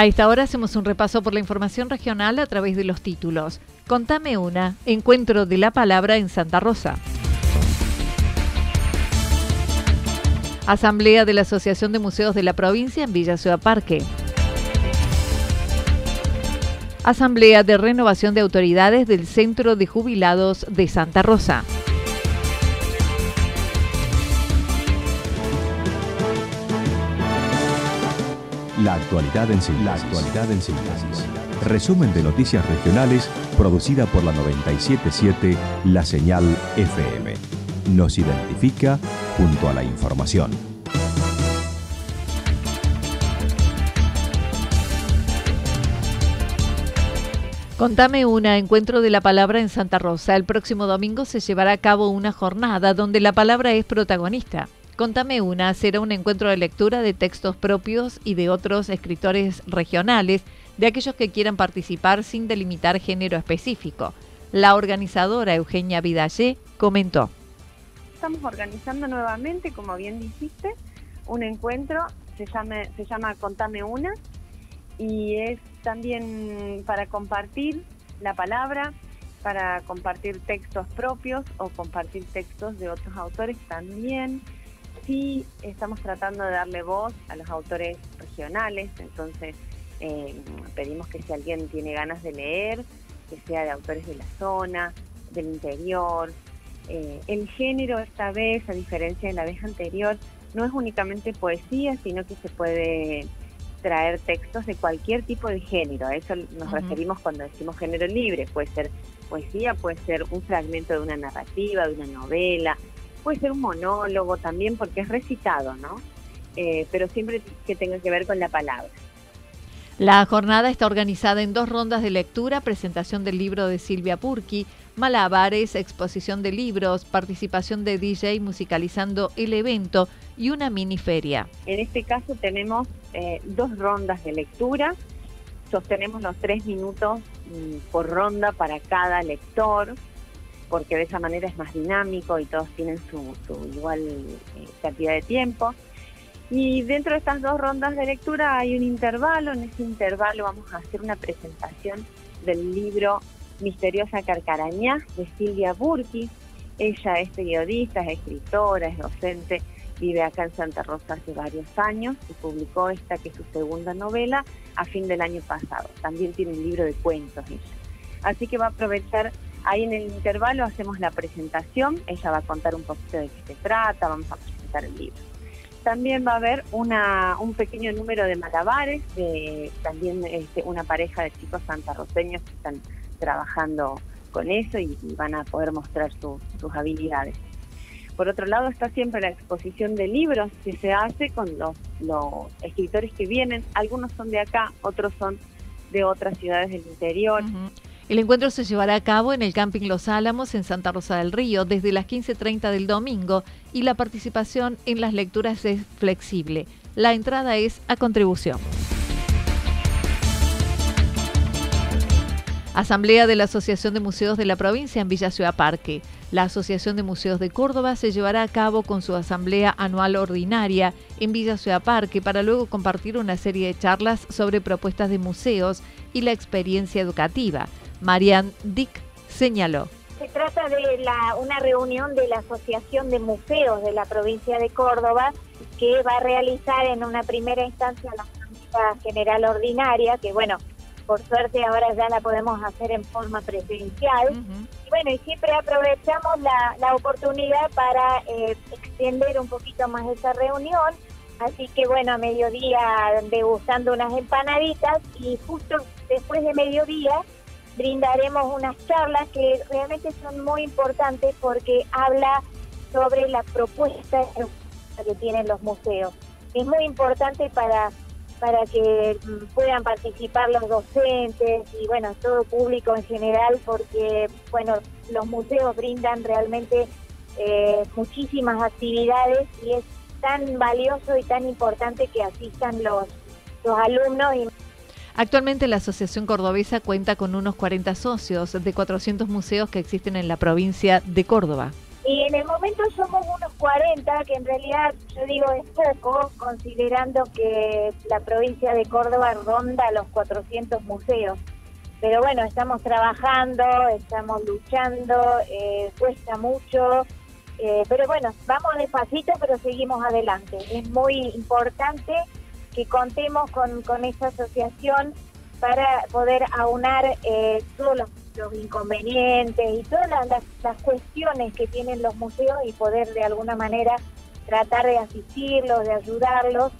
A esta hora hacemos un repaso por la información regional a través de los títulos. Contame una, encuentro de la palabra en Santa Rosa. Asamblea de la Asociación de Museos de la Provincia en Villa Ciudad Parque. Asamblea de Renovación de Autoridades del Centro de Jubilados de Santa Rosa. La actualidad en síntesis. Resumen de noticias regionales producida por la 977 La Señal FM. Nos identifica junto a la información. Contame una, encuentro de la palabra en Santa Rosa. El próximo domingo se llevará a cabo una jornada donde la palabra es protagonista. Contame una será un encuentro de lectura de textos propios y de otros escritores regionales, de aquellos que quieran participar sin delimitar género específico. La organizadora Eugenia Vidallé comentó. Estamos organizando nuevamente, como bien dijiste, un encuentro, se, se llama Contame una, y es también para compartir la palabra, para compartir textos propios o compartir textos de otros autores también sí estamos tratando de darle voz a los autores regionales, entonces eh, pedimos que si alguien tiene ganas de leer, que sea de autores de la zona, del interior. Eh, el género esta vez, a diferencia de la vez anterior, no es únicamente poesía, sino que se puede traer textos de cualquier tipo de género. A eso nos referimos cuando decimos género libre. Puede ser poesía, puede ser un fragmento de una narrativa, de una novela, puede ser un monólogo también porque es recitado, ¿no? Eh, pero siempre que tenga que ver con la palabra. La jornada está organizada en dos rondas de lectura, presentación del libro de Silvia Purki, malabares, exposición de libros, participación de DJ musicalizando el evento y una mini feria. En este caso tenemos eh, dos rondas de lectura, sostenemos los tres minutos mm, por ronda para cada lector, porque de esa manera es más dinámico y todos tienen su, igual eh, cantidad de tiempo. Y dentro de estas dos rondas de lectura hay un intervalo, en ese intervalo vamos a hacer una presentación del libro Misteriosa Carcarañá de Silvia Burki. Ella es periodista, es escritora, es docente, vive acá en Santa Rosa hace varios años y publicó esta que es su segunda novela a fin del año pasado. También tiene un libro de cuentos ella. Así que va a aprovechar Ahí en el intervalo hacemos la presentación, ella va a contar un poquito de qué se trata, vamos a presentar el libro. También va a haber una, un pequeño número de malabares, de también este, una pareja de chicos santarroceños que están trabajando con eso y, van a poder mostrar sus habilidades. por otro lado está siempre la exposición de libros que se hace con los, escritores que vienen. Algunos son de acá, otros son de otras ciudades del interior. El encuentro se llevará a cabo en el Camping Los Álamos en Santa Rosa del Río desde las 15.30 del domingo y la participación en las lecturas es flexible. La entrada es a contribución. Asamblea de la Asociación de Museos de la Provincia en Villa Ciudad Parque. La Asociación de Museos de Córdoba se llevará a cabo con su asamblea anual ordinaria en Villa Ciudad Parque para luego compartir una serie de charlas sobre propuestas de museos y la experiencia educativa. Marian Dick señaló. Se trata de una reunión de la Asociación de Museos de la provincia de Córdoba que va a realizar en una primera instancia la Asamblea General Ordinaria, que bueno, por suerte ahora ya la podemos hacer en forma presencial. Y bueno, y siempre aprovechamos la, oportunidad para eh, extender un poquito más esa reunión. Así que bueno, a mediodía degustando unas empanaditas y justo después de mediodía brindaremos unas charlas que realmente son muy importantes porque habla sobre la propuesta que tienen los museos. Es muy importante para para que mm, puedan participar los docentes y bueno, todo público en general, porque bueno, los museos brindan realmente eh, muchísimas actividades y es tan valioso y tan importante que asistan los, los alumnos. Actualmente la Asociación Cordobesa cuenta con unos 40 socios de 400 museos que existen en la provincia de Córdoba. Y en el momento somos unos 40, que en realidad yo digo es poco, considerando que la provincia de Córdoba ronda los 400 museos. Pero bueno, estamos trabajando, estamos luchando, eh, cuesta mucho, eh, pero bueno, vamos despacito, pero seguimos adelante. Es muy importante que contemos con, con esta asociación para poder aunar eh, todos los inconvenientes y todas las, cuestiones que tienen los museos y poder de alguna manera tratar de asistirlos, de ayudarlos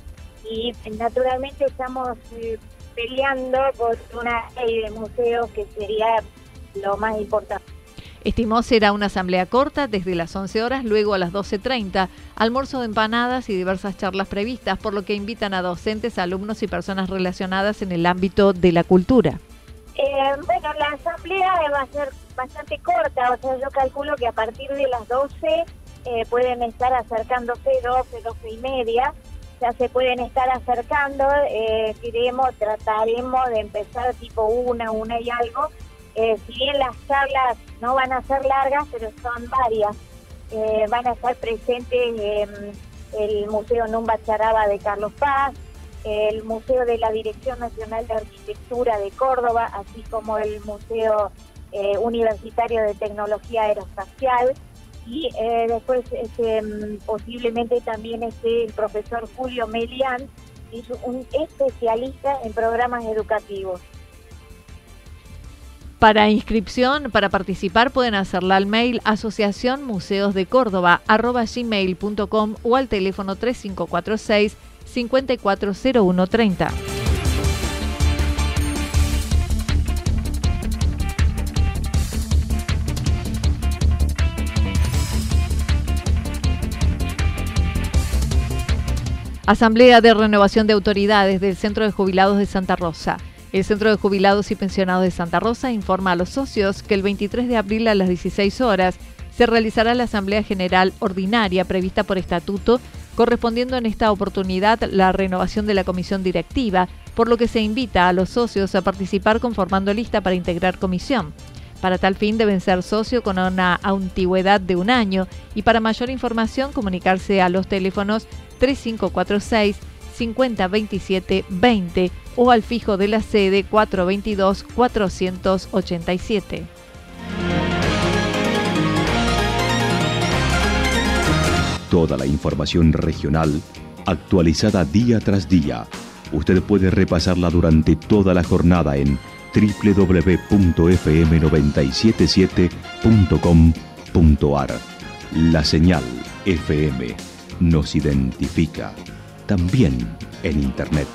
y naturalmente estamos eh, peleando por una ley de museos que sería lo más importante. Estimó será una asamblea corta desde las 11 horas, luego a las 12.30, almuerzo de empanadas y diversas charlas previstas, por lo que invitan a docentes, alumnos y personas relacionadas en el ámbito de la cultura. Eh, bueno, la asamblea va a ser bastante corta, o sea, yo calculo que a partir de las 12 eh, pueden estar acercándose 12, 12 y media, ya se pueden estar acercando, eh, trataremos de empezar tipo una, una y algo, eh, si bien las charlas no van a ser largas, pero son varias, van a estar presentes el Museo Numba Charaba de Carlos Paz, el Museo de la Dirección Nacional de Arquitectura de Córdoba, así como el Museo eh, Universitario de Tecnología Aeroespacial y eh, después este, posiblemente también esté el profesor Julio Melián, que es un especialista en programas educativos. Para inscripción, para participar, pueden hacerla al mail asociación o al teléfono 3546 540130. Asamblea de Renovación de Autoridades del Centro de Jubilados de Santa Rosa. El Centro de Jubilados y Pensionados de Santa Rosa informa a los socios que el 23 de abril a las 16 horas se realizará la Asamblea General Ordinaria prevista por estatuto correspondiendo en esta oportunidad la renovación de la comisión directiva, por lo que se invita a los socios a participar conformando lista para integrar comisión. Para tal fin deben ser socio con una antigüedad de un año y para mayor información comunicarse a los teléfonos 3546 5027 20 o al fijo de la sede 422 487. Toda la información regional actualizada día tras día. Usted puede repasarla durante toda la jornada en www.fm977.com.ar. La señal FM nos identifica también en Internet.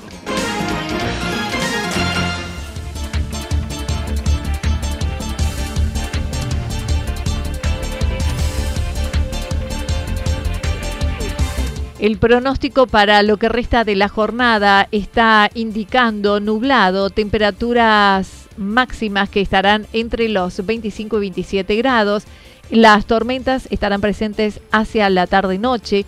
El pronóstico para lo que resta de la jornada está indicando nublado, temperaturas máximas que estarán entre los 25 y 27 grados. Las tormentas estarán presentes hacia la tarde-noche.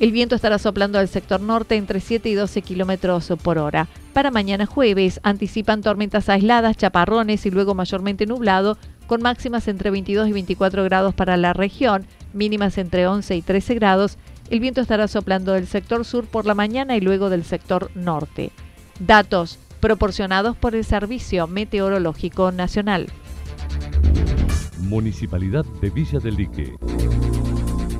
El viento estará soplando al sector norte entre 7 y 12 kilómetros por hora. Para mañana jueves anticipan tormentas aisladas, chaparrones y luego mayormente nublado, con máximas entre 22 y 24 grados para la región, mínimas entre 11 y 13 grados el viento estará soplando del sector sur por la mañana y luego del sector norte. Datos proporcionados por el Servicio Meteorológico Nacional. Municipalidad de Villa del Lique.